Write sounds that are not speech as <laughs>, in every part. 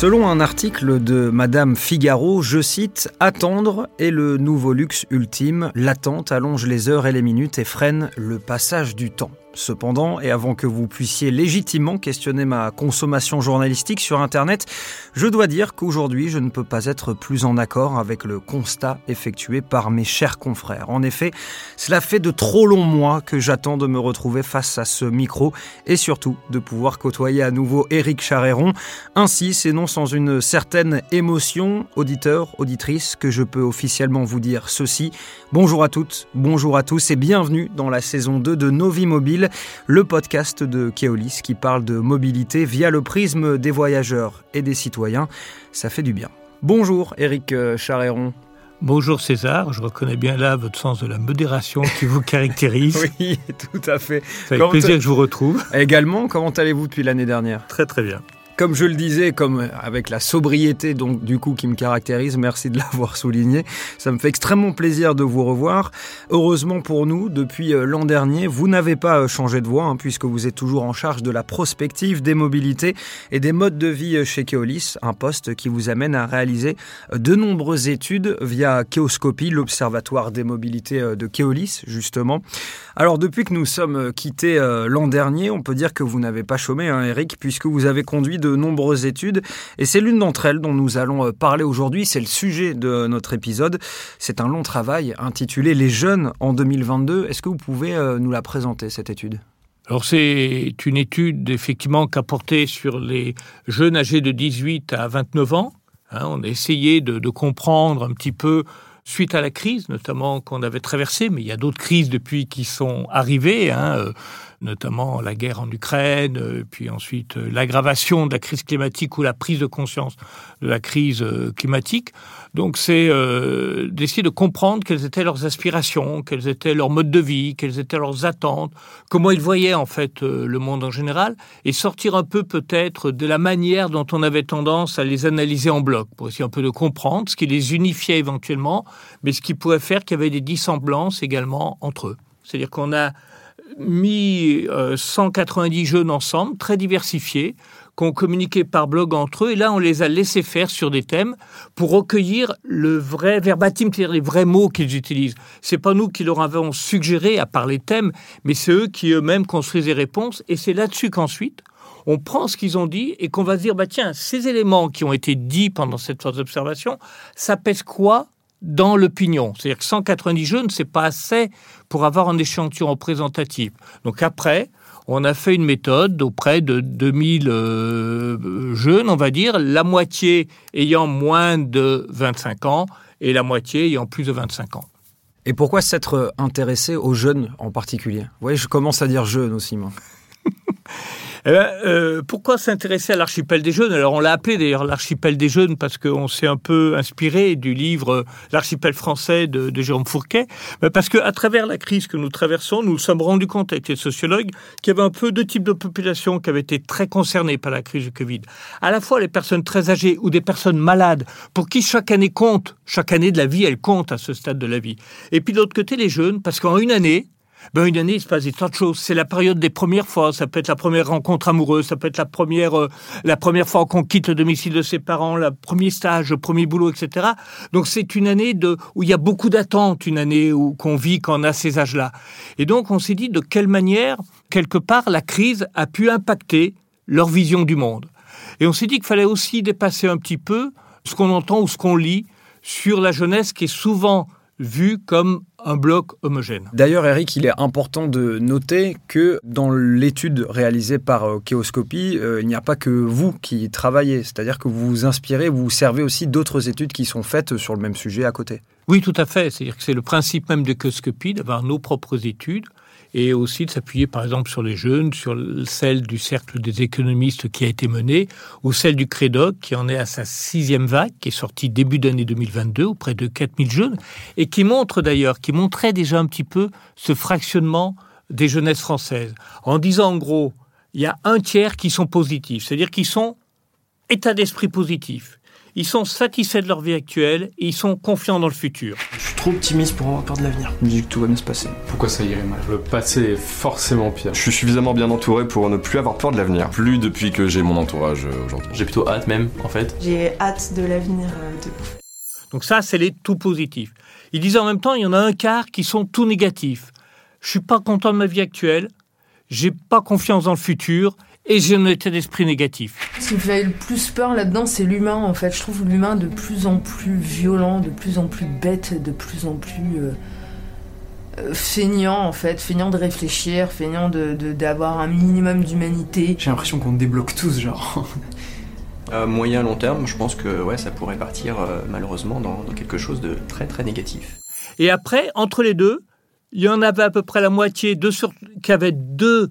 Selon un article de Madame Figaro, je cite Attendre est le nouveau luxe ultime. L'attente allonge les heures et les minutes et freine le passage du temps. Cependant, et avant que vous puissiez légitimement questionner ma consommation journalistique sur Internet, je dois dire qu'aujourd'hui, je ne peux pas être plus en accord avec le constat effectué par mes chers confrères. En effet, cela fait de trop longs mois que j'attends de me retrouver face à ce micro et surtout de pouvoir côtoyer à nouveau Éric Charéron. Ainsi, c'est non sans une certaine émotion, auditeur, auditrice, que je peux officiellement vous dire ceci. Bonjour à toutes, bonjour à tous et bienvenue dans la saison 2 de Novi Mobile le podcast de Keolis qui parle de mobilité via le prisme des voyageurs et des citoyens. Ça fait du bien. Bonjour Eric euh, Charéron. Bonjour César, je reconnais bien là votre sens de la modération qui vous caractérise. <laughs> oui, tout à fait. C'est avec plaisir que je vous retrouve. Également, comment allez-vous depuis l'année dernière? Très très bien. Comme je le disais, comme avec la sobriété donc du coup qui me caractérise, merci de <laughs> l'avoir souligné. Ça me fait extrêmement plaisir de vous revoir. Heureusement pour nous, depuis euh, l'an dernier, vous n'avez pas euh, changé de voie hein, puisque vous êtes toujours en charge de la prospective des mobilités et des modes de vie euh, chez Keolis, un poste qui vous amène à réaliser de nombreuses études via Keoscopie, l'observatoire des mobilités de Keolis justement. Alors depuis que nous sommes quittés l'an dernier, on peut dire que vous n'avez pas chômé, hein, Eric, puisque vous avez conduit de nombreuses études et c'est l'une d'entre elles dont nous allons euh, parler aujourd'hui. C'est le sujet de notre épisode. C'est un long travail intitulé Les jeunes en 2022. Est-ce que vous pouvez euh, nous la présenter, cette étude? Alors c'est une étude effectivement qu'a porté sur les jeunes âgés de 18 à 29 ans. Hein. on a essayé de, comprendre un petit peu suite à la crise, notamment qu'on avait traversée, mais il y a d'autres crises depuis qui sont arrivées. Hein, euh, notamment la guerre en Ukraine, euh, puis ensuite euh, l'aggravation de la crise climatique ou la prise de conscience de la crise euh, climatique. Donc c'est d'essayer de comprendre quelles étaient leurs aspirations, quels étaient leurs modes de vie, quelles étaient leurs attentes, comment ils voyaient en fait le monde en général, et sortir un peu peut-être de la manière dont on avait tendance à les analyser en bloc, pour essayer un peu de comprendre ce qui les unifiait éventuellement, mais ce qui pouvait faire qu'il y avait des dissemblances également entre eux. C'est-à-dire qu'on a mis 190 euh, jeunes ensemble, très diversifiés, qui ont communiqué par blog entre eux. Et là, on les a laissés faire sur des thèmes pour recueillir le vrai verbatim, c'est-à-dire les vrais mots qu'ils utilisent. C'est pas nous qui leur avons suggéré à part les thèmes, mais c'est eux qui eux-mêmes construisent les réponses. Et c'est là-dessus qu'ensuite, on prend ce qu'ils ont dit et qu'on va se dire, bah tiens, ces éléments qui ont été dits pendant cette phase d'observation, ça pèse quoi dans l'opinion. C'est-à-dire que 190 jeunes, c'est pas assez pour avoir un échantillon représentatif. Donc après, on a fait une méthode auprès de 2000 euh, jeunes, on va dire, la moitié ayant moins de 25 ans et la moitié ayant plus de 25 ans. Et pourquoi s'être intéressé aux jeunes en particulier? Vous voyez, je commence à dire jeunes aussi, moi. <laughs> Eh ben, euh, pourquoi s'intéresser à l'archipel des jeunes? Alors on l'a appelé d'ailleurs l'archipel des jeunes parce qu'on s'est un peu inspiré du livre euh, L'archipel français de, Jérôme Fourquet, parce qu'à travers la crise que nous traversons, nous nous sommes rendus compte avec les sociologues qu'il y avait un peu deux types de populations qui avaient été très concernées par la crise du Covid. À la fois les personnes très âgées ou des personnes malades pour qui chaque année compte, chaque année de la vie, elle compte à ce stade de la vie. Et puis de l'autre côté les jeunes, parce qu'en une année, ben, une année, il se passe des tas de choses. C'est la période des premières fois. Ça peut être la première rencontre amoureuse, ça peut être la première, euh, la première fois qu'on quitte le domicile de ses parents, le premier stage, le premier boulot, etc. Donc c'est une année où il y a beaucoup d'attentes, une année où qu'on vit quand on a ces âges-là. Et donc on s'est dit de quelle manière, quelque part, la crise a pu impacter leur vision du monde. Et on s'est dit qu'il fallait aussi dépasser un petit peu ce qu'on entend ou ce qu'on lit sur la jeunesse qui est souvent vue comme un bloc homogène. D'ailleurs, Eric, il est important de noter que dans l'étude réalisée par euh, Kéoscopie, euh, il n'y a pas que vous qui travaillez, c'est-à-dire que vous vous inspirez, vous servez aussi d'autres études qui sont faites sur le même sujet à côté. Oui, tout à fait. C'est-à-dire que c'est le principe même de Kéoscopie d'avoir nos propres études et aussi de s'appuyer par exemple sur les jeunes, sur celle du cercle des économistes qui a été menée, ou celle du Crédoc qui en est à sa sixième vague, qui est sortie début d'année 2022 auprès de 4000 jeunes, et qui montre d'ailleurs, qui montrait déjà un petit peu ce fractionnement des jeunesses françaises, en disant en gros, il y a un tiers qui sont positifs, c'est-à-dire qu'ils sont état d'esprit positif. Ils sont satisfaits de leur vie actuelle et ils sont confiants dans le futur. Trop optimiste pour avoir peur de l'avenir. Je me dis que tout va bien se passer. Pourquoi ça irait mal? Le passé est forcément pire. Je suis suffisamment bien entouré pour ne plus avoir peur de l'avenir. Plus depuis que j'ai mon entourage euh, aujourd'hui. J'ai plutôt hâte même, en fait. J'ai hâte de l'avenir euh, de Donc ça, c'est les tout positifs. Ils disent en même temps, il y en a un quart qui sont tout négatifs. Je suis pas content de ma vie actuelle, j'ai pas confiance dans le futur et j'ai un état d'esprit négatif. Ce qui me fait le plus peur là-dedans, c'est l'humain en fait. Je trouve l'humain de plus en plus violent, de plus en plus bête, de plus en plus euh, euh, feignant en fait, feignant de réfléchir, feignant de d'avoir un minimum d'humanité. J'ai l'impression qu'on débloque tous, genre. À <laughs> moyen long terme, je pense que ouais, ça pourrait partir euh, malheureusement dans, dans quelque chose de très très négatif. Et après, entre les deux, il y en avait à peu près la moitié deux sur, qui avaient deux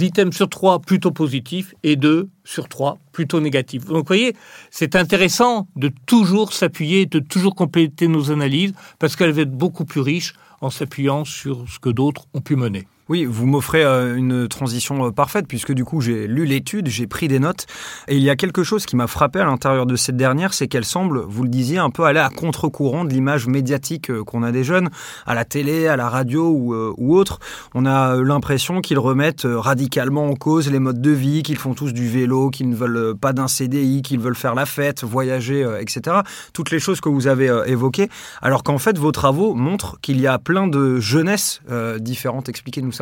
items sur trois plutôt positifs et deux sur trois plutôt négatifs. Donc vous voyez, c'est intéressant de toujours s'appuyer, de toujours compléter nos analyses parce qu'elles vont être beaucoup plus riches en s'appuyant sur ce que d'autres ont pu mener. Oui, vous m'offrez euh, une transition euh, parfaite puisque du coup j'ai lu l'étude, j'ai pris des notes et il y a quelque chose qui m'a frappé à l'intérieur de cette dernière, c'est qu'elle semble, vous le disiez, un peu aller à contre-courant de l'image médiatique euh, qu'on a des jeunes à la télé, à la radio ou, ou autre. On a l'impression qu'ils remettent radicalement en cause les modes de vie, qu'ils font tous du vélo, qu'ils ne veulent pas d'un CDI, qu'ils veulent faire la fête, voyager, etc. Toutes les choses que vous avez évoquées, alors qu'en fait vos travaux montrent qu'il y a plein de jeunesses différentes. Expliquez-nous ça.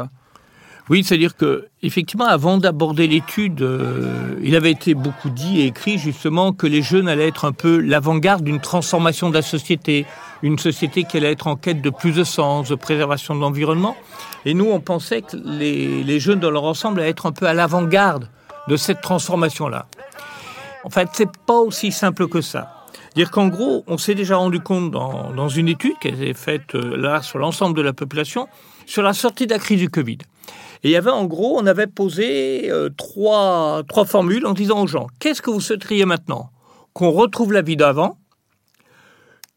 Oui, c'est-à-dire que effectivement, avant d'aborder l'étude, euh, il avait été beaucoup dit et écrit justement que les jeunes allaient être un peu l'avant-garde d'une transformation de la société, une société qui allait être en quête de plus de sens, de préservation de l'environnement. Et nous, on pensait que les, jeunes dans leur ensemble allaient être un peu à l'avant-garde de cette transformation-là. En fait, c'est pas aussi simple que ça. Dire qu'en gros, on s'est déjà rendu compte dans, dans une étude qui a été faite euh, là sur l'ensemble de la population sur la sortie de la crise du Covid. Et il y avait en gros, on avait posé euh, trois, trois formules en disant aux gens, qu'est-ce que vous souhaiteriez maintenant? Qu'on retrouve la vie d'avant,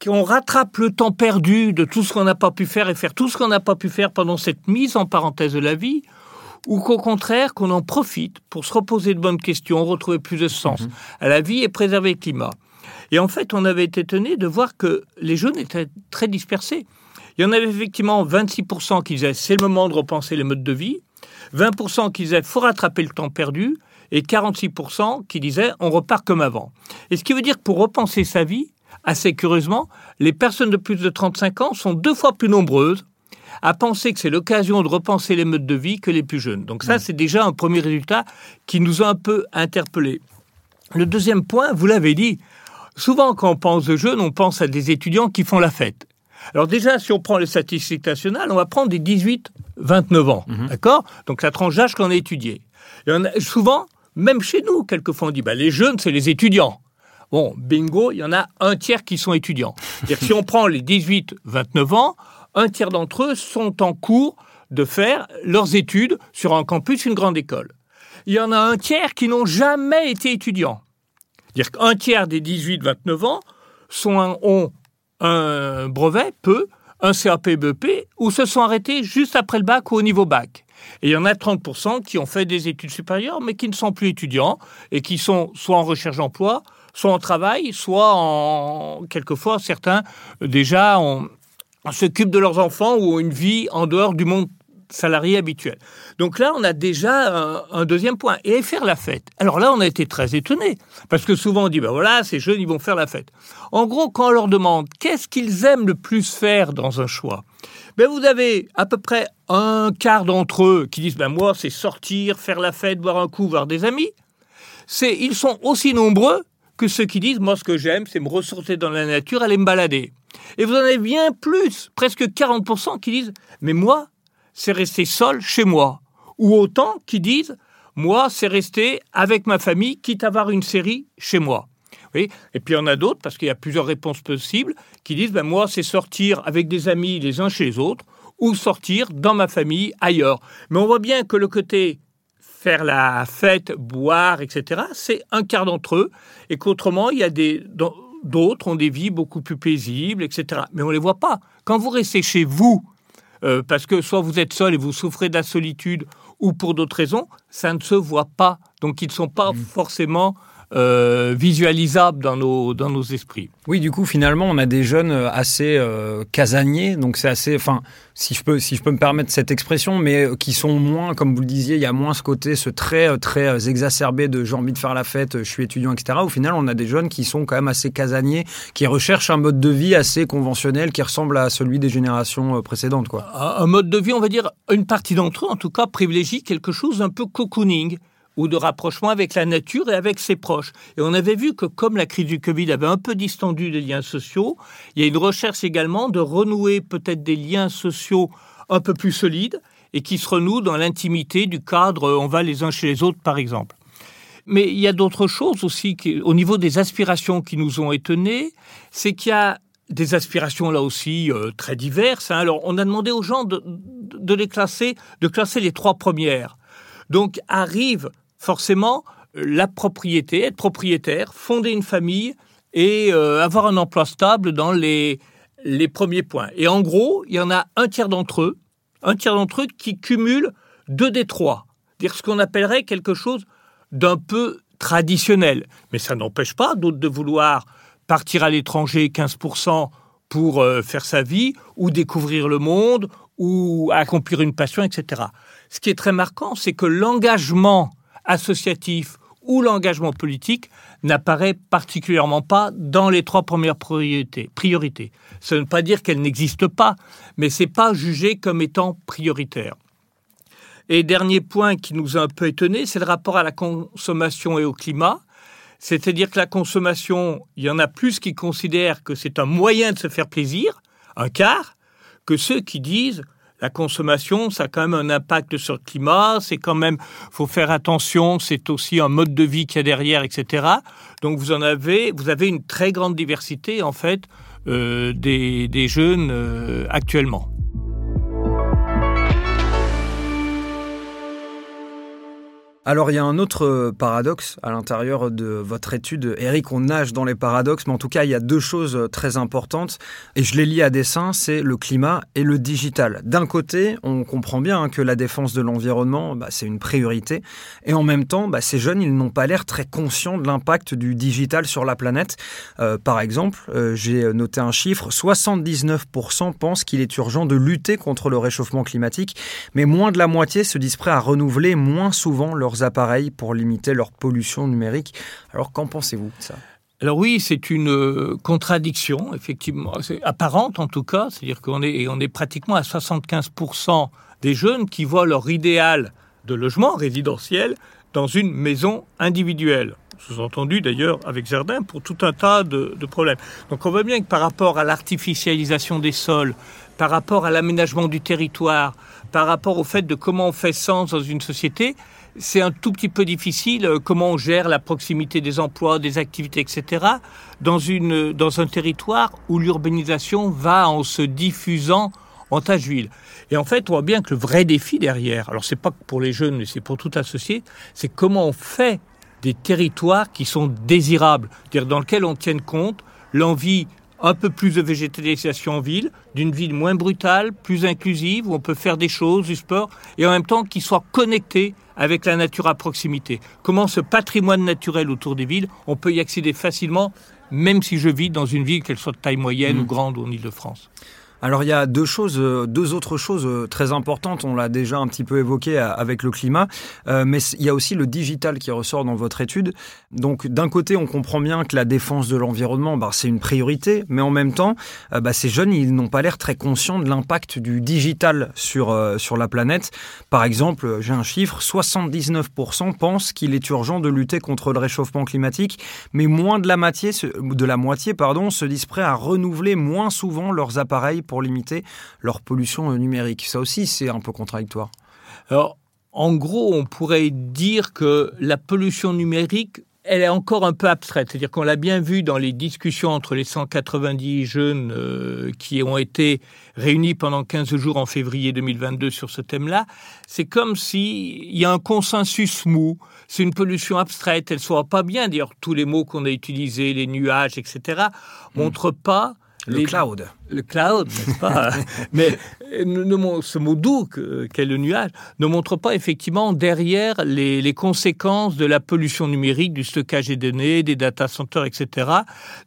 qu'on rattrape le temps perdu de tout ce qu'on n'a pas pu faire et faire tout ce qu'on n'a pas pu faire pendant cette mise en parenthèse de la vie, ou qu'au contraire, qu'on en profite pour se reposer de bonnes questions, retrouver plus de sens mhm. à la vie et préserver le climat. Et en fait, on avait été étonné de voir que les jeunes étaient très dispersés. Il y en avait effectivement 26% qui disaient c'est le moment de repenser les modes de vie, 20% qui disaient faut rattraper le temps perdu et 46% qui disaient on repart comme avant. Et ce qui veut dire que pour repenser sa vie, assez curieusement, les personnes de plus de 35 ans sont deux fois plus nombreuses à penser que c'est l'occasion de repenser les modes de vie que les plus jeunes. Donc ça, mmh. c'est déjà un premier résultat qui nous a un peu interpellés. Le deuxième point, vous l'avez dit, souvent quand on pense de jeunes, on pense à des étudiants qui font la fête. Alors déjà, si on prend les statistiques nationales, on va prendre des 18-29 ans, mhm. d'accord? Donc la tranche d'âge qu'on a étudiée. Et on a, souvent, même chez nous, quelquefois, on dit bah, les jeunes, c'est les étudiants. Bon, bingo, il y en a un tiers qui sont étudiants. C'est-à-dire si on prend les 18-29 ans, un tiers d'entre eux sont en cours de faire leurs études sur un campus, une grande école. Il y en a un tiers qui n'ont jamais été étudiants. C'est-à-dire qu'un tiers des 18-29 ans sont, ont un brevet, peu, un CAP BEP, ou se sont arrêtés juste après le bac ou au niveau bac. Et il y en a 30% qui ont fait des études supérieures, mais qui ne sont plus étudiants et qui sont soit en recherche d'emploi, soit en travail, soit en quelquefois certains déjà s'occupent de leurs enfants ou ont une vie en dehors du monde salarié habituel. Donc là, on a déjà un, deuxième point. Et faire la fête. Alors là, on a été très étonnés. Parce que souvent, on dit, ben voilà, ces jeunes, ils vont faire la fête. En gros, quand on leur demande qu'est-ce qu'ils aiment le plus faire dans un choix, ben vous avez à peu près un quart d'entre eux qui disent, ben moi, c'est sortir, faire la fête, boire un coup, voir des amis. C'est, ils sont aussi nombreux que ceux qui disent, moi, ce que j'aime, c'est me ressourcer dans la nature, aller me balader. Et vous en avez bien plus, presque 40% qui disent, mais moi, c'est rester seul chez moi. Ou autant qui disent, moi, c'est rester avec ma famille, quitte à voir une série chez moi. Oui. Et puis il y en a d'autres, parce qu'il y a plusieurs réponses possibles, qui disent, ben moi, c'est sortir avec des amis les uns chez les autres, ou sortir dans ma famille ailleurs. Mais on voit bien que le côté faire la fête, boire, etc., c'est un quart d'entre eux, et qu'autrement, il y a des d'autres ont des vies beaucoup plus paisibles, etc. Mais on ne les voit pas. Quand vous restez chez vous euh, parce que soit vous êtes seul et vous souffrez de la solitude, ou pour d'autres raisons, ça ne se voit pas. Donc ils ne sont pas mmh. forcément euh, visualisable dans nos, dans nos esprits. Oui, du coup, finalement, on a des jeunes euh, assez euh, casaniers, donc c'est assez, enfin, si je peux, si je peux me permettre cette expression, mais qui sont moins, comme vous le disiez, il y a moins ce côté, ce très, très exacerbé de j'ai envie de faire la fête, je suis étudiant, etc. Au final, on a des jeunes qui sont quand même assez casaniers, qui recherchent un mode de vie assez conventionnel, qui ressemble à celui des générations précédentes, quoi. Un mode de vie, on va dire, une partie d'entre eux, en tout cas, privilégie quelque chose d'un peu cocooning ou de rapprochement avec la nature et avec ses proches. Et on avait vu que comme la crise du Covid avait un peu distendu les liens sociaux, il y a une recherche également de renouer peut-être des liens sociaux un peu plus solides et qui se renouent dans l'intimité du cadre on va les uns chez les autres par exemple. Mais il y a d'autres choses aussi qui, au niveau des aspirations qui nous ont étonnés, c'est qu'il y a des aspirations là aussi euh, très diverses. Hein. Alors on a demandé aux gens de, de les classer, de classer les trois premières. Donc arrive forcément la propriété, être propriétaire, fonder une famille et euh, avoir un emploi stable dans les, les premiers points. Et en gros, il y en a un tiers d'entre eux, un tiers d'entre eux qui cumulent deux des trois, dire ce qu'on appellerait quelque chose d'un peu traditionnel. Mais ça n'empêche pas d'autres de vouloir partir à l'étranger 15% pour euh, faire sa vie, ou découvrir le monde, ou accomplir une passion, etc. Ce qui est très marquant, c'est que l'engagement associatif ou l'engagement politique n'apparaît particulièrement pas dans les trois premières priorités. priorités. Ne veut pas dire qu'elles n'existent pas, mais c'est pas jugé comme étant prioritaire. Et dernier point qui nous a un peu étonné, c'est le rapport à la consommation et au climat. C'est-à-dire que la consommation, il y en a plus qui considèrent que c'est un moyen de se faire plaisir, un quart, que ceux qui disent la consommation, ça a quand même un impact sur le climat, c'est quand même, faut faire attention, c'est aussi un mode de vie qu'il y a derrière, etc. Donc vous en avez, vous avez une très grande diversité en fait euh, des, jeunes euh, actuellement. Alors il y a un autre euh, paradoxe à l'intérieur de votre étude. Eric, on nage dans les paradoxes, mais en tout cas il y a deux choses euh, très importantes, et je les lis à dessein, c'est le climat et le digital. D'un côté, on comprend bien hein, que la défense de l'environnement, bah, c'est une priorité, et en même temps, bah, ces jeunes, ils n'ont pas l'air très conscients de l'impact du digital sur la planète. Euh, par exemple, j'ai noté un chiffre, 79% pensent qu'il est urgent de lutter contre le réchauffement climatique, mais moins de la moitié se disent prêts à renouveler moins souvent leur appareils pour limiter leur pollution numérique. Alors qu'en pensez-vous de ça? Alors oui, c'est une euh, contradiction, effectivement, apparente en tout cas, c'est-à-dire qu'on est, on est pratiquement à 75% des jeunes qui voient leur idéal de logement résidentiel dans une maison individuelle. Sous-entendu d'ailleurs avec jardin pour tout un tas de, de, problèmes. Donc on voit bien que par rapport à l'artificialisation des sols, par rapport à l'aménagement du territoire, par rapport au fait de comment on fait sens dans une société, c'est un tout petit peu difficile euh, comment on gère la proximité des emplois, des activités, etc. dans, une, dans un territoire où l'urbanisation va en se diffusant en tâche d'huile. Et en fait, on voit bien que le vrai défi derrière, alors c'est pas pour les jeunes, mais c'est pour tout associé, c'est comment on fait des territoires qui sont désirables, c'est-à-dire dans lesquels on tienne compte l'envie un peu plus de végétalisation en ville, d'une ville moins brutale, plus inclusive, où on peut faire des choses, du sport, et en même temps qui soit connecté avec la nature à proximité. Comment ce patrimoine naturel autour des villes, on peut y accéder facilement, même si je vis dans une ville, qu'elle soit de taille moyenne ou mmh. grande ou en Ile-de-France. Alors il y a deux choses, euh, deux autres choses euh, très importantes. On l'a déjà un petit peu évoqué euh, avec le climat, mais il y a aussi le digital qui ressort dans votre étude. Donc d'un côté, on comprend bien que la défense de l'environnement, bah, c'est une priorité, mais en même temps, bah, ces jeunes, ils n'ont pas l'air très conscients de l'impact du digital sur sur la planète. Par exemple, j'ai un chiffre 79% pensent qu'il est urgent de lutter contre le réchauffement climatique, mais moins de la moitié, pardon, se disent prêts à renouveler moins souvent leurs appareils limiter leur pollution numérique. Ça aussi, c'est un peu contradictoire. Alors, en gros, on pourrait dire que la pollution numérique, elle est encore un peu abstraite. C'est-à-dire qu'on l'a bien vu dans les discussions entre les 190 jeunes euh, qui ont été réunis pendant 15 jours en février 2022 sur ce thème-là. C'est comme s'il y a un consensus mou. C'est une pollution abstraite. Elle ne soit pas bien. D'ailleurs, tous les mots qu'on a utilisés, les nuages, etc., montrent pas Le Les- cloud. le cloud, n'est-ce pas <laughs> Mais ce mot doux que- qu'est le nuage ne montre pas effectivement derrière les, les conséquences de la pollution numérique, du stockage des données, des data centers, etc.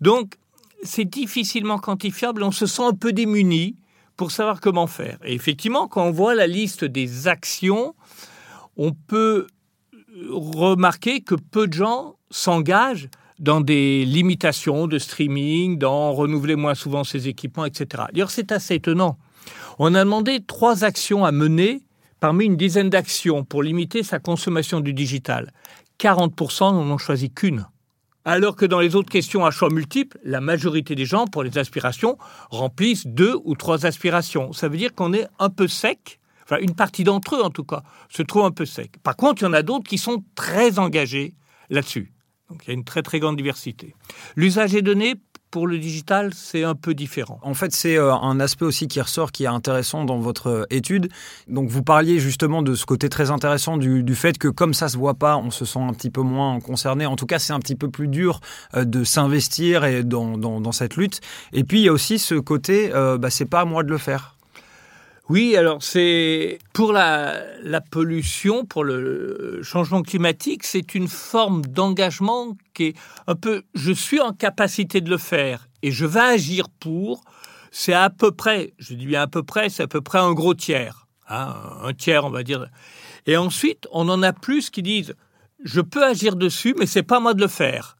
Donc, c'est difficilement quantifiable. On se sent un peu démuni pour savoir comment faire. Et effectivement, quand on voit la liste des actions, on peut remarquer que peu de gens s'engagent dans des limitations de streaming, dans renouveler moins souvent ses équipements, etc. D'ailleurs, c'est assez étonnant. On a demandé trois actions à mener parmi une dizaine d'actions pour limiter sa consommation du digital. 40% n'en ont choisi qu'une. Alors que dans les autres questions à choix multiples, la majorité des gens, pour les aspirations, remplissent deux ou trois aspirations. Ça veut dire qu'on est un peu sec, enfin une partie d'entre eux en tout cas, se trouve un peu sec. Par contre, il y en a d'autres qui sont très engagés là-dessus. Donc il y a une très très grande diversité. L'usage des données pour le digital, c'est un peu différent. En fait, c'est euh, un aspect aussi qui ressort, qui est intéressant dans votre euh, étude. Donc, vous parliez justement de ce côté très intéressant du, fait que comme ça se voit pas, on se sent un petit peu moins concerné. En tout cas, c'est un petit peu plus dur euh, de s'investir dans, dans cette lutte. Et puis, il y a aussi ce côté, euh, bah, c'est pas à moi de le faire. Oui, alors c'est pour la, pollution, pour le changement climatique, c'est une forme d'engagement qui est un peu je suis en capacité de le faire et je vais agir pour. C'est à peu près, je dis bien à peu près, c'est à peu près un gros tiers, hein, un tiers on va dire. Et ensuite, on en a plus qui disent je peux agir dessus, mais c'est pas moi de le faire.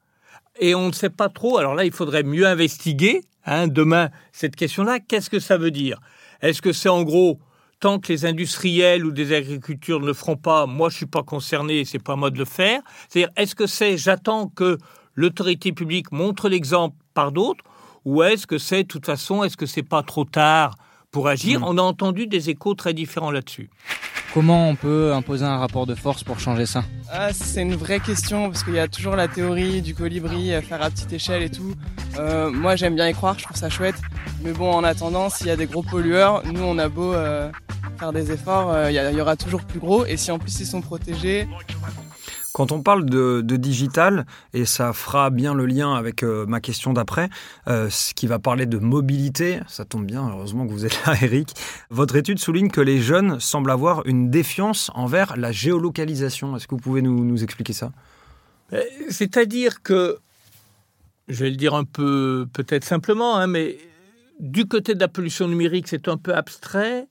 Et on ne sait pas trop. Alors là, il faudrait mieux investiguer. Hein, demain, cette question-là, qu'est-ce que ça veut dire? Est-ce que c'est en gros tant que les industriels ou des agricultures ne le feront pas, moi je suis pas concerné, c'est pas à moi de le faire. C'est-à-dire, est-ce que c'est j'attends que l'autorité publique montre l'exemple par d'autres, ou est-ce que c'est de toute façon, est-ce que c'est pas trop tard pour agir? On a entendu des échos très différents là-dessus. Comment on peut imposer un rapport de force pour changer ça Ah, c'est une vraie question parce qu'il y a toujours la théorie du colibri à faire à petite échelle et tout. Euh, moi, j'aime bien y croire, je trouve ça chouette. Mais bon, en attendant, s'il y a des gros pollueurs, nous, on a beau euh, faire des efforts, euh, il y, a- il y aura toujours plus gros. Et si en plus ils sont protégés, Quand on parle de, digital, et ça fera bien le lien avec euh, ma question d'après, euh, ce qui va parler de mobilité, ça tombe bien, heureusement que vous êtes là, <laughs> Eric. Votre étude souligne que les jeunes semblent avoir une défiance envers la géolocalisation. Est-ce que vous pouvez nous, expliquer ça? Euh, C'est-à-dire que, je vais le dire un peu peut-être simplement, hein, mais du côté de la pollution numérique, c'est un peu abstrait.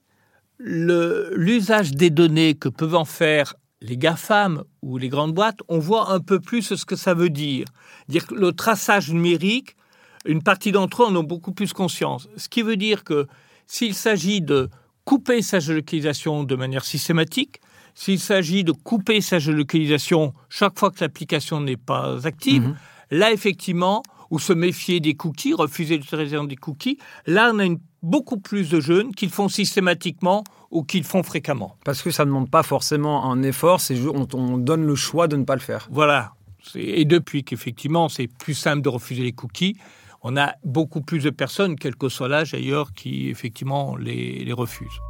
L'usage des données que peuvent en faire les GAFAM ou les grandes boîtes, on voit un peu plus ce que ça veut dire. Dire que le traçage numérique, une partie d'entre eux en ont beaucoup plus conscience. Ce qui veut dire que s'il s'agit de couper sa géolocalisation de manière systématique, s'il s'agit de couper sa géolocalisation chaque fois que l'application n'est pas active, Mhm. là effectivement, ou se méfier des cookies, refuser l'utilisation des cookies, là on a une- beaucoup plus de jeunes qui le font systématiquement ou qui le font fréquemment. Parce que ça ne demande pas forcément un effort, c'est on, on donne le choix de ne pas le faire. Voilà. Et depuis qu'effectivement c'est plus simple de refuser les cookies, on a beaucoup plus de personnes, quel que soit l'âge d'ailleurs, qui effectivement les, les refusent.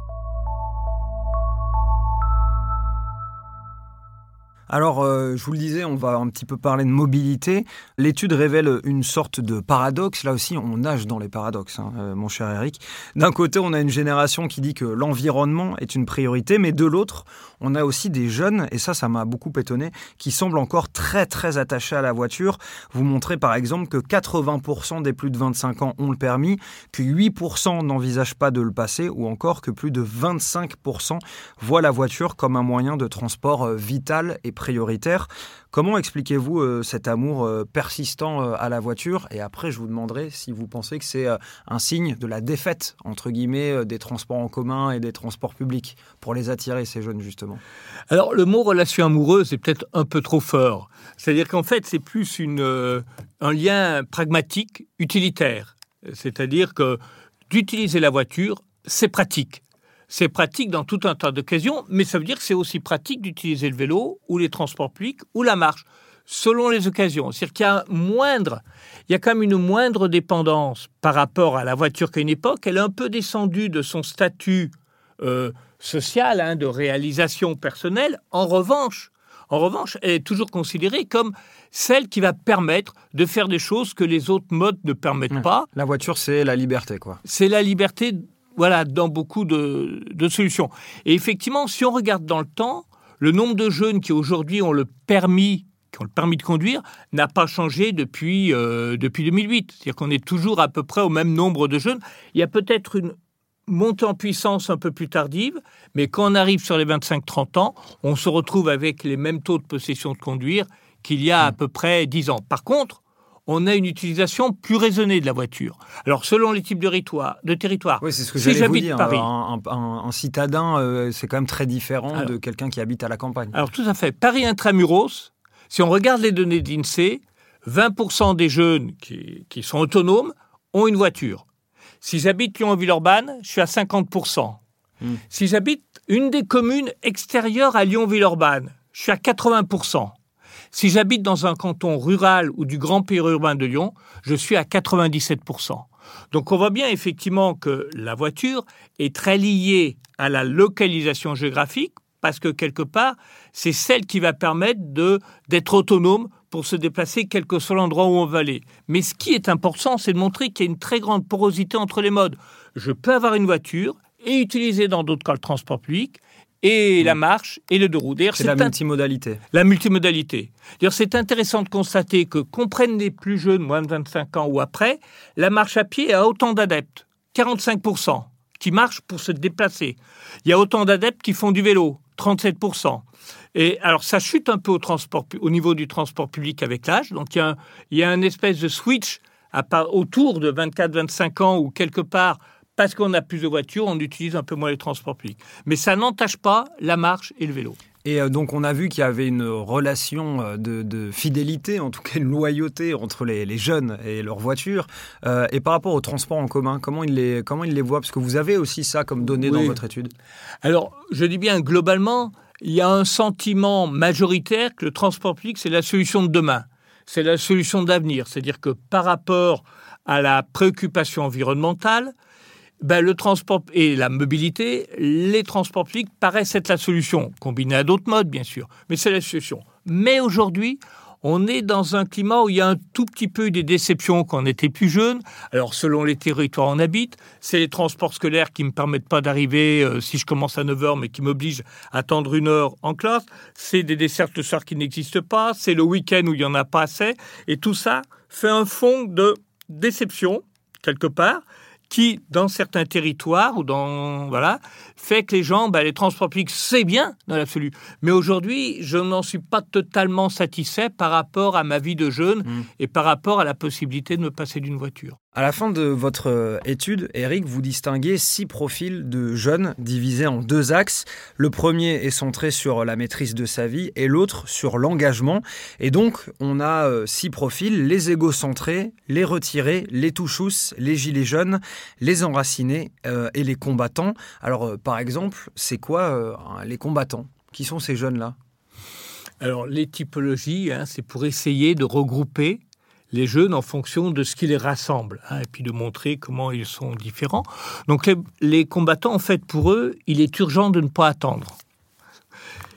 Alors, euh, je vous le disais, on va un petit peu parler de mobilité. L'étude révèle une sorte de paradoxe. Là aussi, on nage dans les paradoxes, hein, euh, mon cher Eric. D'un côté, on a une génération qui dit que l'environnement est une priorité, mais de l'autre, on a aussi des jeunes, et ça, ça m'a beaucoup étonné, qui semblent encore très, très attachés à la voiture. Vous montrez par exemple que 80% des plus de 25 ans ont le permis, que 8% n'envisagent pas de le passer, ou encore que plus de 25% voient la voiture comme un moyen de transport euh, vital et prioritaire. Comment expliquez-vous euh, cet amour euh, persistant euh, à la voiture? Et après, je vous demanderai si vous pensez que c'est un signe de la défaite, entre guillemets, des transports en commun et des transports publics, pour les attirer, ces jeunes, justement? Alors, le mot relation amoureuse est peut-être un peu trop fort. C'est-à-dire qu'en fait, c'est plus une, un lien pragmatique, utilitaire. C'est-à-dire que d'utiliser la voiture, c'est pratique. C'est pratique dans tout un tas d'occasions, mais ça veut dire que c'est aussi pratique d'utiliser le vélo ou les transports publics ou la marche, selon les occasions. C'est-à-dire qu'il y a moindre, il y a quand même une moindre dépendance par rapport à la voiture qu'à une époque. Elle est un peu descendue de son statut euh, social, hein, de réalisation personnelle. En revanche, En revanche, elle est toujours considérée comme celle qui va permettre de faire des choses que les autres modes ne permettent pas. La voiture, c'est la liberté, quoi. C'est la liberté, voilà, dans beaucoup de, de solutions. Et effectivement, si on regarde dans le temps, le nombre de jeunes qui aujourd'hui ont le permis qui ont le permis de conduire n'a pas changé depuis, euh, depuis 2008. C'est-à-dire qu'on est toujours à peu près au même nombre de jeunes. Il y a peut-être une montée en puissance un peu plus tardive, mais quand on arrive sur les 25-30 ans, on se retrouve avec les mêmes taux de possession de conduire qu'il y a à peu près 10 ans. Par contre, on a une utilisation plus raisonnée de la voiture. Alors, selon les types de territoire, de territoire oui, c'est ce que si dire. Paris, un, un- un citadin, euh, c'est quand même très différent Alors- de quelqu'un qui habite à la campagne. Alors tout à fait. Paris intramuros, si on regarde les données de l'INSEE, 20% des jeunes qui, qui sont autonomes ont une voiture. Si j'habite Lyon-Villeurbanne, je suis à 50%. Hmm. Si j'habite une des communes extérieures à Lyon-Villeurbanne, je suis à 80%. Si j'habite dans un canton rural ou du grand périurbain de Lyon, je suis à 97%. Donc on voit bien effectivement que la voiture est très liée à la localisation géographique parce que quelque part, c'est celle qui va permettre d'être autonome pour se déplacer quel que soit l'endroit où on va aller. Mais ce qui est important, c'est de montrer qu'il y a une très grande porosité entre les modes. Je peux avoir une voiture et utiliser dans d'autres cas le transport public et la marche et le deux roues. C'est la un- multimodalité. la multimodalité. D'ailleurs, c'est intéressant de constater que, comprennent les plus jeunes, moins de 25 ans ou après, la marche à pied a autant d'adeptes, 45%, qui marchent pour se déplacer. Il y a autant d'adeptes qui font du vélo, 37%. Et alors, ça chute un peu au, transport, au niveau du transport public avec l'âge. Donc, il y a, un, il y a un espèce de switch à part, autour de 24-25 ans ou quelque part, parce qu'on a plus de voitures, on utilise un peu moins les transports publics. Mais ça n'entache pas la marche et le vélo. Et euh, donc, on a vu qu'il y avait une relation euh, de, de fidélité, en tout cas une loyauté entre les, les jeunes et leur voiture. Euh, et par rapport aux transports en commun, comment ils les, comment ils les voient? Parce que vous avez aussi ça comme données dans votre étude. Alors, je dis bien globalement, il y a un sentiment majoritaire que le transport public, c'est la solution de demain. C'est la solution d'avenir. C'est-à-dire que par rapport à la préoccupation environnementale, ben, le transport et la mobilité, les transports publics paraissent être la solution, combinée à d'autres modes, bien sûr, mais c'est la solution. Mais aujourd'hui, on est dans un climat où il y a un tout petit peu des déceptions quand on était plus jeune. Alors, selon les territoires où on habite, c'est les transports scolaires qui ne me permettent pas d'arriver euh, si je commence à 9h, mais qui m'obligent à attendre une heure en classe. C'est des dessertes le soir qui n'existent pas. C'est le week-end où il n'y en a pas assez. Et tout ça fait un fond de déception, quelque part, qui, dans certains territoires ou dans voilà, fait que les gens, ben, les transports publics, c'est bien dans l'absolu. Mais aujourd'hui, je n'en suis pas totalement satisfait par rapport à ma vie de jeune Mm. et par rapport à la possibilité de me passer d'une voiture. À la fin de votre euh, étude, Eric, vous distinguez six profils de jeunes divisés en deux axes. Le premier est centré sur la maîtrise de sa vie et l'autre sur l'engagement. Et donc, on a euh, six profils, les égocentrés, les retirés, les touchous, les gilets jaunes, les enracinés euh, et les combattants. Alors, par exemple, c'est quoi les combattants? Qui sont ces jeunes-là? Alors, les typologies, hein, c'est pour essayer de regrouper les jeunes en fonction de ce qui les rassemble, hein, et puis de montrer comment ils sont différents. Donc, les, combattants, en fait, pour eux, il est urgent de ne pas attendre.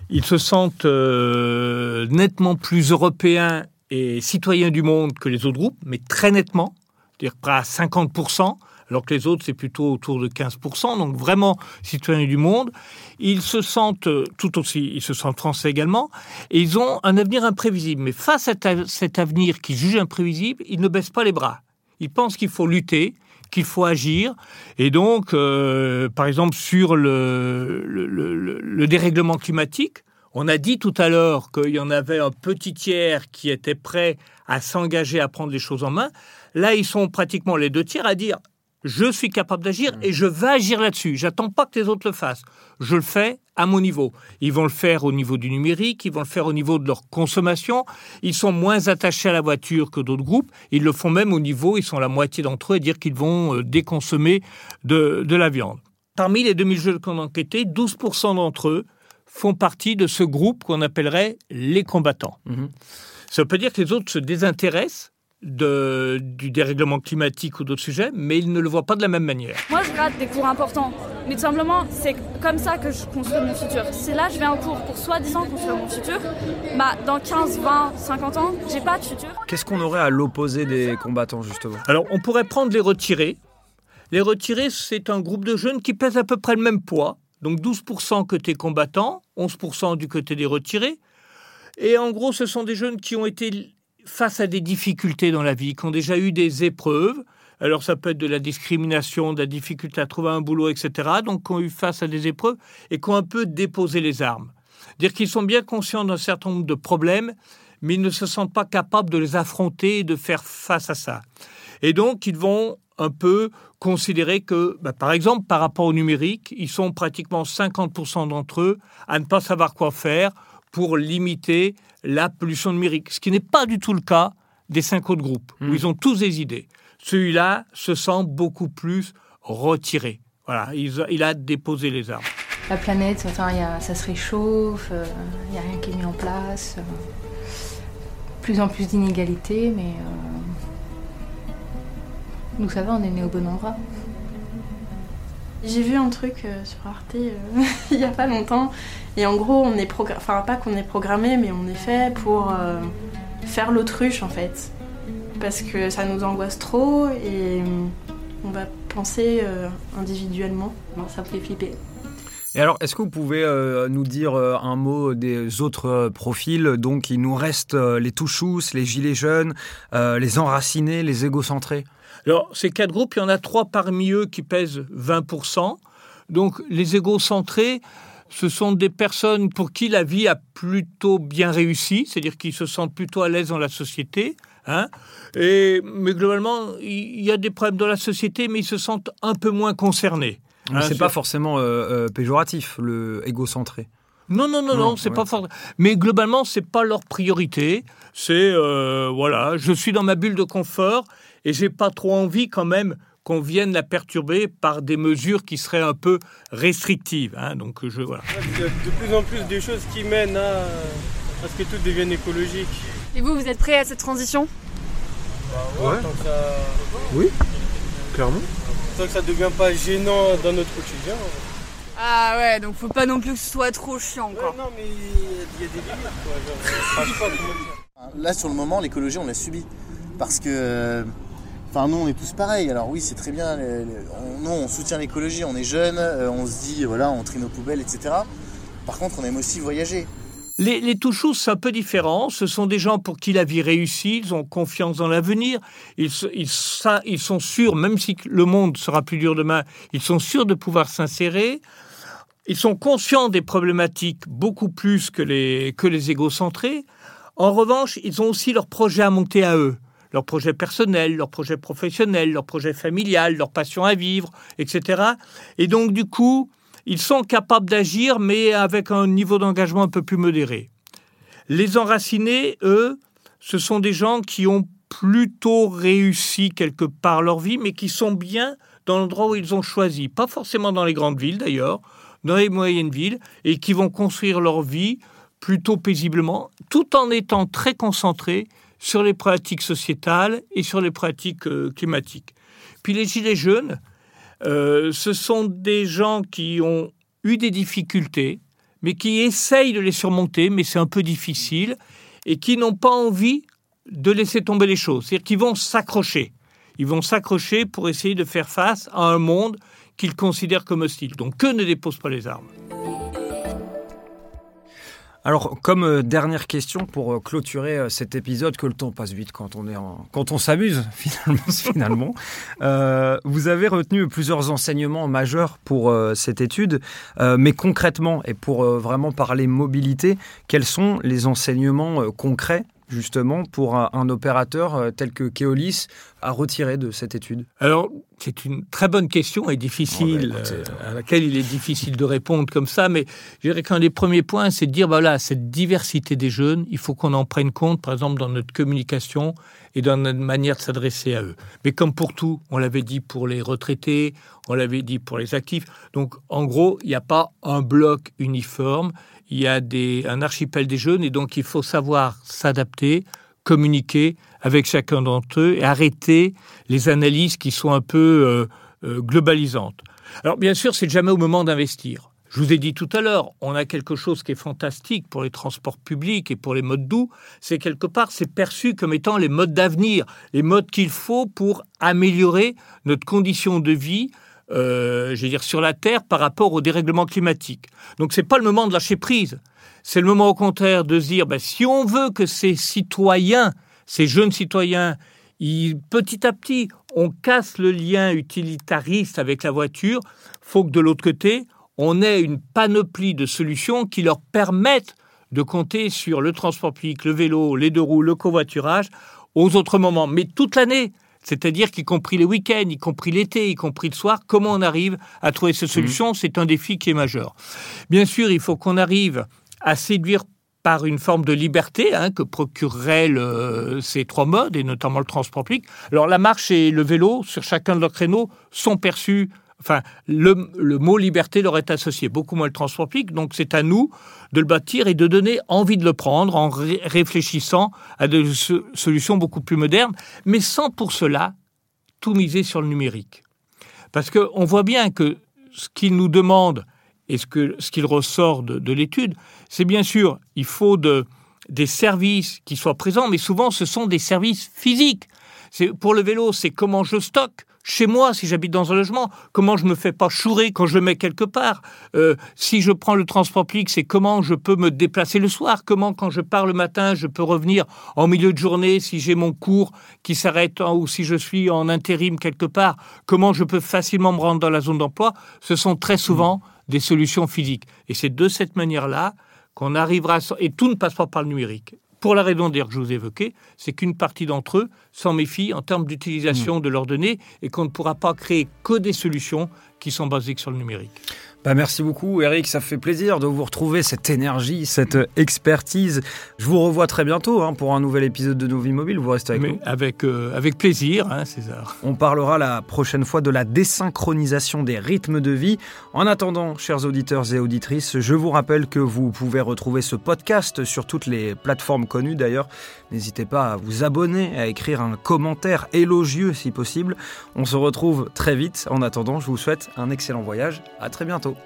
Ils se sentent euh, nettement plus européens et citoyens du monde que les autres groupes, mais très nettement, c'est-à-dire près à 50%, alors que les autres, c'est plutôt autour de 15%, donc vraiment citoyens du monde. Ils se sentent euh, tout aussi, ils se sentent français également, et ils ont un avenir imprévisible. Mais face à cet avenir qu'ils jugent imprévisible, ils ne baissent pas les bras. Ils pensent qu'il faut lutter, qu'il faut agir. Et donc, euh, par exemple, sur le, le, le- le dérèglement climatique, on a dit tout à l'heure qu'il y en avait un petit tiers qui était prêt à s'engager à prendre les choses en main. Là, ils sont pratiquement les deux tiers à dire je suis capable d'agir et je vais agir là-dessus. J'attends pas que les autres le fassent. Je le fais à mon niveau. Ils vont le faire au niveau du numérique, ils vont le faire au niveau de leur consommation. Ils sont moins attachés à la voiture que d'autres groupes. Ils le font même au niveau, ils sont la moitié d'entre eux, à dire qu'ils vont euh, déconsommer de, de la viande. Parmi les 2000 jeunes qu'on a enquêtés, 12% d'entre eux font partie de ce groupe qu'on appellerait les combattants. Mhm. Ça veut pas dire que les autres se désintéressent de, du dérèglement climatique ou d'autres sujets, mais ils ne le voient pas de la même manière. Moi, je rate des cours importants, mais tout simplement, c'est comme ça que je construis mon futur. C'est là, je vais en cours pour soi-disant construire mon futur. Bah, dans 15, 20, 50 ans, j'ai pas de futur. Qu'est-ce qu'on aurait à l'opposé des combattants, justement? Alors, on pourrait prendre les retirés. Les retirés, c'est un groupe de jeunes qui pèsent à peu près le même poids. Donc 12% côté combattants, 11% du côté des retirés. Et en gros, ce sont des jeunes qui ont été face à des difficultés dans la vie, qui ont déjà eu des épreuves, alors ça peut être de la discrimination, de la difficulté à trouver un boulot, etc., donc qui ont eu face à des épreuves et qui ont un peu déposé les armes. Dire qu'ils sont bien conscients d'un certain nombre de problèmes, mais ils ne se sentent pas capables de les affronter et de faire face à ça. Et donc, ils vont un peu considérer que, bah, par exemple, par rapport au numérique, ils sont pratiquement 50% d'entre eux à ne pas savoir quoi faire pour limiter la pollution numérique, ce qui n'est pas du tout le cas des cinq autres groupes, où hmm. ils ont tous des idées. Celui-là se sent beaucoup plus retiré. Voilà, il, a déposé les armes. La planète, ça se réchauffe, il euh, n'y a rien qui est mis en place. Euh, plus en plus d'inégalités, mais euh, vous savez, on est né au bon endroit. J'ai vu un truc sur Arte <laughs> il n'y a pas longtemps et en gros, on est enfin pas qu'on est programmé, mais on est fait pour euh, faire l'autruche en fait, parce que ça nous angoisse trop et on va penser euh, individuellement. ça me fait flipper. Et alors, est-ce que vous pouvez euh, nous dire un mot des autres profils Donc, il nous reste les touchous, les gilets jaunes, les enracinés, les égocentrés? Alors, ces quatre groupes, il y en a trois parmi eux qui pèsent 20%. Donc, les égocentrés, ce sont des personnes pour qui la vie a plutôt bien réussi, c'est-à-dire qu'ils se sentent plutôt à l'aise dans la société. Hein et, mais globalement, il y a des problèmes dans la société, mais ils se sentent un peu moins concernés. Hein, c'est pas forcément euh, euh, péjoratif, le égocentré. Non, non, non, non, c'est pas fort. Mais globalement, c'est pas leur priorité. C'est euh, voilà, je suis dans ma bulle de confort et j'ai pas trop envie quand même qu'on vienne la perturber par des mesures qui seraient un peu restrictives. Hein. donc je voilà. Il y a de plus en plus des choses qui mènent à, ce que tout devienne écologique. Et vous, vous êtes prêt à cette transition? Bah ouais, Tant que ça... Oui, clairement. Tant que ça ne devient pas gênant dans notre quotidien. Ah ouais, donc faut pas non plus que ce soit trop chiant quoi. non mais il y a des limites quoi. Là sur le moment, l'écologie on l'a subi. Parce que Enfin, nous, on est tous pareils. Alors oui, c'est très bien. on, on soutient l'écologie. On est jeunes. Euh, on se dit, voilà, on trie nos poubelles, etc. Par contre, on aime aussi voyager. Les, les touchous, c'est un peu différent. Ce sont des gens pour qui la vie réussit. Ils ont confiance dans l'avenir. Ils, ils, sont sûrs, même si le monde sera plus dur demain, ils sont sûrs de pouvoir s'insérer. Ils sont conscients des problématiques beaucoup plus que les, que les égocentrés. En revanche, ils ont aussi leur projet à monter à eux leur projet personnel, leur projet professionnel, leur projet familial, leur passion à vivre, etc. Et donc, du coup, ils sont capables d'agir, mais avec un niveau d'engagement un peu plus modéré. Les enracinés, eux, ce sont des gens qui ont plutôt réussi quelque part leur vie, mais qui sont bien dans l'endroit où ils ont choisi. Pas forcément dans les grandes villes d'ailleurs, dans les moyennes villes, et qui vont construire leur vie plutôt paisiblement, tout en étant très concentrés sur les pratiques sociétales et sur les pratiques euh, climatiques. Puis les Gilets jaunes, euh, ce sont des gens qui ont eu des difficultés, mais qui essayent de les surmonter, mais c'est un peu difficile, et qui n'ont pas envie de laisser tomber les choses. C'est-à-dire qu'ils vont s'accrocher. Ils vont s'accrocher pour essayer de faire face à un monde qu'ils considèrent comme hostile. Donc que ne déposent pas les armes? Alors, comme euh, dernière question pour euh, clôturer euh, cet épisode, que le temps passe vite quand on est quand on s'amuse <laughs> finalement. finalement vous avez retenu plusieurs enseignements majeurs pour cette étude, mais concrètement et pour vraiment parler mobilité, quels sont les enseignements concrets justement pour un, opérateur euh, tel que Keolis à retirer de cette étude Alors, c'est une très bonne question et difficile, oh, bah, euh, à laquelle il est difficile de répondre comme ça, mais je dirais qu'un des premiers points, c'est de dire, voilà, cette diversité des jeunes, il faut qu'on en prenne compte, par exemple, dans notre communication et dans notre manière de s'adresser à eux. Mais comme pour tout, on l'avait dit pour les retraités, on l'avait dit pour les actifs, donc en gros, il n'y a pas un bloc uniforme, il y a des, un archipel des jeunes et donc il faut savoir s'adapter communiquer avec chacun d'entre eux et arrêter les analyses qui sont un peu euh, euh, globalisantes. Alors bien sûr, c'est jamais au moment d'investir. Je vous ai dit tout à l'heure, on a quelque chose qui est fantastique pour les transports publics et pour les modes doux, c'est quelque part, c'est perçu comme étant les modes d'avenir, les modes qu'il faut pour améliorer notre condition de vie, euh, je veux dire, sur la Terre par rapport au dérèglement climatique. Donc c'est pas le moment de lâcher prise. C'est le moment au contraire de se dire, ben, si on veut que ces citoyens, ces jeunes citoyens, petit à petit, on casse le lien utilitariste avec la voiture, faut que de l'autre côté, on ait une panoplie de solutions qui leur permettent de compter sur le transport public, le vélo, les deux roues, le covoiturage aux autres moments, mais toute l'année. C'est-à-dire qu'y compris les week-ends, y compris l'été, y compris le soir, comment on arrive à trouver ces solutions, mmh. c'est un défi qui est majeur. Bien sûr, il faut qu'on arrive à séduire par une forme de liberté hein, que procureraient ces trois modes, et notamment le transport public. Alors la marche et le vélo, sur chacun de leurs créneaux, sont perçus Enfin, le, mot liberté leur est associé, beaucoup moins le transport public. Donc, c'est à nous de le bâtir et de donner envie de le prendre en réfléchissant à des solutions beaucoup plus modernes, mais sans pour cela tout miser sur le numérique. Parce qu'on voit bien que ce qu'ils nous demandent et ce qu'il ce ressort de, l'étude, c'est bien sûr, il faut de, des services qui soient présents, mais souvent ce sont des services physiques. Pour le vélo, c'est comment je stocke, chez moi, si j'habite dans un logement, comment je me fais pas chourer quand je le mets quelque part. Euh, si je prends le transport public, c'est comment je peux me déplacer le soir. Comment, quand je pars le matin, je peux revenir en milieu de journée si j'ai mon cours qui s'arrête ou si je suis en intérim quelque part. Comment je peux facilement me rendre dans la zone d'emploi. Ce sont très souvent des solutions physiques. Et c'est de cette manière-là qu'on arrivera. Et tout ne passe pas par le numérique pour la raison d'ailleurs que je vous évoquais, c'est qu'une partie d'entre eux s'en méfie en termes d'utilisation mmh. de leurs données et qu'on ne pourra pas créer que des solutions qui sont basées sur le numérique. Bah merci beaucoup Eric, ça fait plaisir de vous retrouver, cette énergie, cette expertise. Je vous revois très bientôt hein, pour un nouvel épisode de Nos Vies Mobiles, vous restez avec nous avec, euh, avec plaisir hein, César. On parlera la prochaine fois de la désynchronisation des rythmes de vie. En attendant, chers auditeurs et auditrices, je vous rappelle que vous pouvez retrouver ce podcast sur toutes les plateformes connues d'ailleurs. N'hésitez pas à vous abonner, à écrire un commentaire élogieux si possible. On se retrouve très vite. En attendant, je vous souhaite un excellent voyage. À très bientôt.